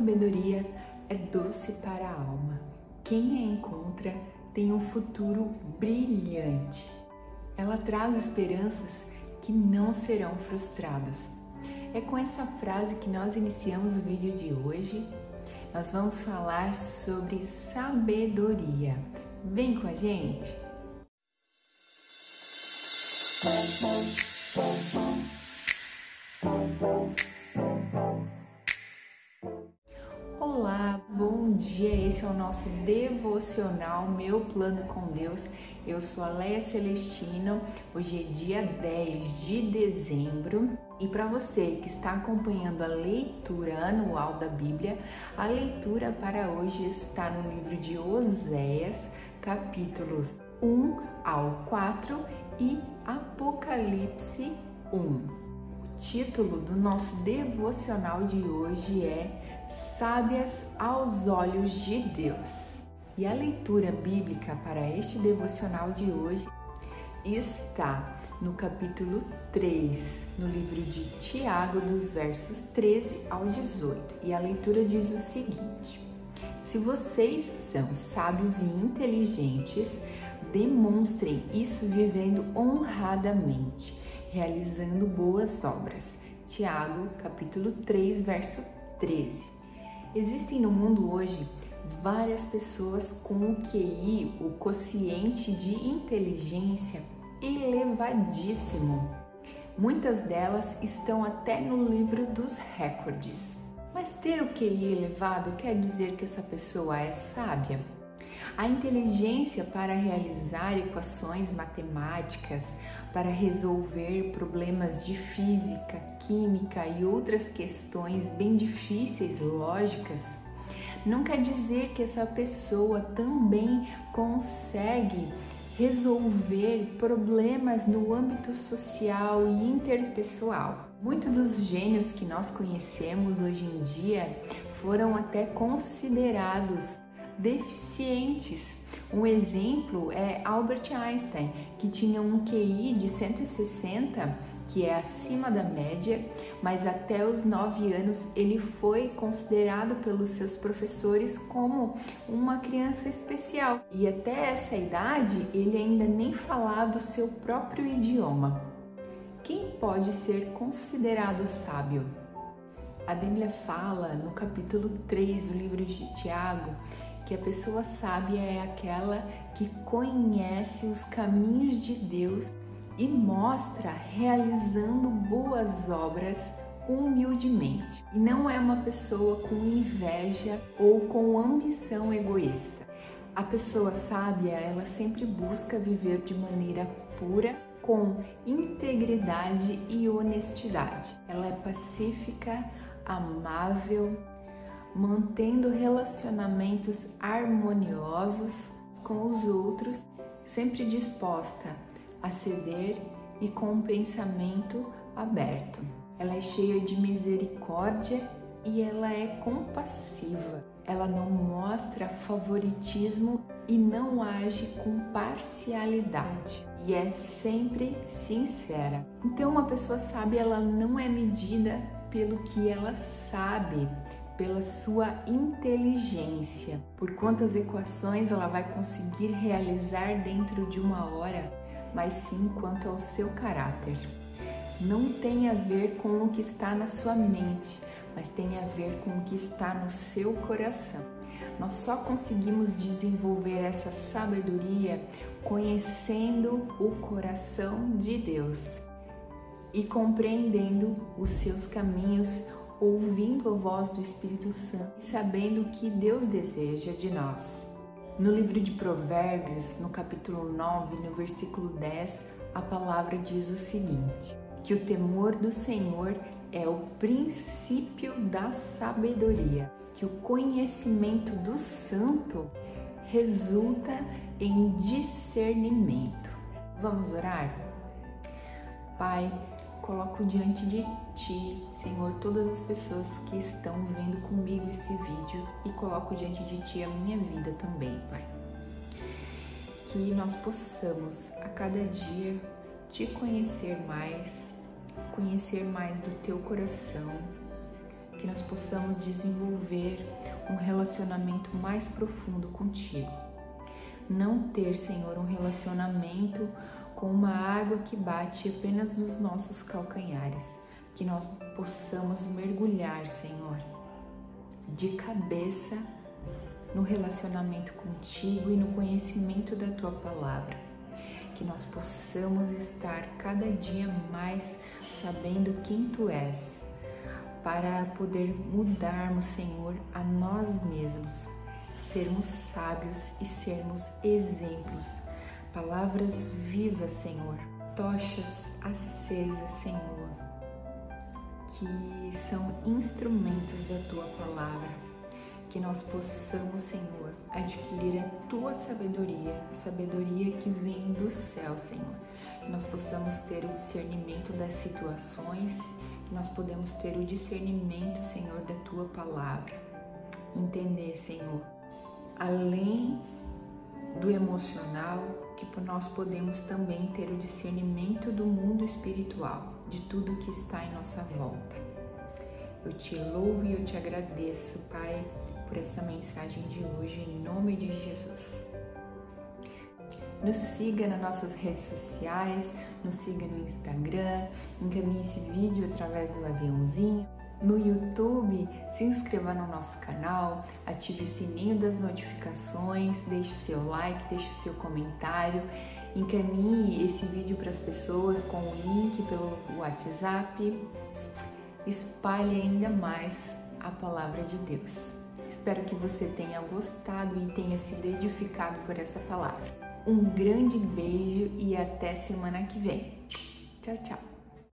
sabedoria é doce para a alma. Quem a encontra tem um futuro brilhante. Ela traz esperanças que não serão frustradas. É com essa frase que nós iniciamos o vídeo de hoje. Nós vamos falar sobre sabedoria. Vem com a gente! Dia. Esse é o nosso devocional Meu Plano com Deus. Eu sou a Leia Celestino. Hoje é dia 10 de dezembro e para você que está acompanhando a leitura anual da Bíblia, a leitura para hoje está no livro de Oséias, capítulos 1 ao 4 e Apocalipse 1. O título do nosso devocional de hoje é Sábias aos olhos de Deus. E a leitura bíblica para este devocional de hoje está no capítulo 3, no livro de Tiago, dos versos 13 ao 18. E a leitura diz o seguinte: Se vocês são sábios e inteligentes, demonstrem isso vivendo honradamente, realizando boas obras. Tiago, capítulo 3, verso 13. Existem no mundo hoje várias pessoas com o QI, o quociente de inteligência elevadíssimo. Muitas delas estão até no livro dos recordes. Mas ter o QI elevado quer dizer que essa pessoa é sábia? A inteligência para realizar equações matemáticas, para resolver problemas de física, química e outras questões bem difíceis, lógicas, não quer dizer que essa pessoa também consegue resolver problemas no âmbito social e interpessoal. Muitos dos gênios que nós conhecemos hoje em dia foram até considerados deficientes. Um exemplo é Albert Einstein, que tinha um QI de 160, que é acima da média, mas até os 9 anos ele foi considerado pelos seus professores como uma criança especial. E até essa idade ele ainda nem falava o seu próprio idioma. Quem pode ser considerado sábio? A Bíblia fala no capítulo 3 do livro de Tiago que a pessoa sábia é aquela que conhece os caminhos de Deus e mostra realizando boas obras humildemente. E não é uma pessoa com inveja ou com ambição egoísta. A pessoa sábia, ela sempre busca viver de maneira pura, com integridade e honestidade. Ela é pacífica, amável, mantendo relacionamentos harmoniosos com os outros, sempre disposta a ceder e com um pensamento aberto. Ela é cheia de misericórdia e ela é compassiva. Ela não mostra favoritismo e não age com parcialidade e é sempre sincera. Então, uma pessoa sábia ela não é medida pelo que ela sabe, pela sua inteligência, por quantas equações ela vai conseguir realizar dentro de uma hora, mas sim quanto ao seu caráter. Não tem a ver com o que está na sua mente, mas tem a ver com o que está no seu coração. Nós só conseguimos desenvolver essa sabedoria conhecendo o coração de Deus e compreendendo os seus caminhos, ouvindo a voz do Espírito Santo e sabendo o que Deus deseja de nós. No livro de Provérbios, no capítulo 9, no versículo 10, a palavra diz o seguinte: que o temor do Senhor é o princípio da sabedoria, que o conhecimento do santo resulta em discernimento. Vamos orar? Pai, coloco diante de Ti, Senhor, todas as pessoas que estão vendo comigo esse vídeo e coloco diante de Ti a minha vida também, Pai. Que nós possamos a cada dia Te conhecer mais, conhecer mais do Teu coração, que nós possamos desenvolver um relacionamento mais profundo contigo. Não ter, Senhor, um relacionamento com uma água que bate apenas nos nossos calcanhares, que nós possamos mergulhar, Senhor, de cabeça no relacionamento contigo e no conhecimento da tua palavra. Que nós possamos estar cada dia mais sabendo quem tu és, para poder mudarmos, Senhor, a nós mesmos, sermos sábios e sermos exemplos, palavras vivas, Senhor, tochas acesas, Senhor, que são instrumentos da tua palavra que nós possamos, Senhor, adquirir a tua sabedoria, a sabedoria que vem do céu, Senhor. Que nós possamos ter o discernimento das situações, que nós podemos ter o discernimento, Senhor, da tua palavra. Entender, Senhor, além do emocional, que nós podemos também ter o discernimento do mundo espiritual, de tudo que está em nossa volta. Eu te louvo e eu te agradeço, Pai, por essa mensagem de hoje, em nome de Jesus. Nos siga nas nossas redes sociais, nos siga no Instagram, encaminhe esse vídeo através do aviãozinho. No YouTube, se inscreva no nosso canal, ative o sininho das notificações, deixe seu like, deixe seu comentário, encaminhe esse vídeo para as pessoas com o link pelo WhatsApp, espalhe ainda mais a palavra de Deus. Espero que você tenha gostado e tenha sido edificado por essa palavra. Um grande beijo e até semana que vem. Tchau, tchau.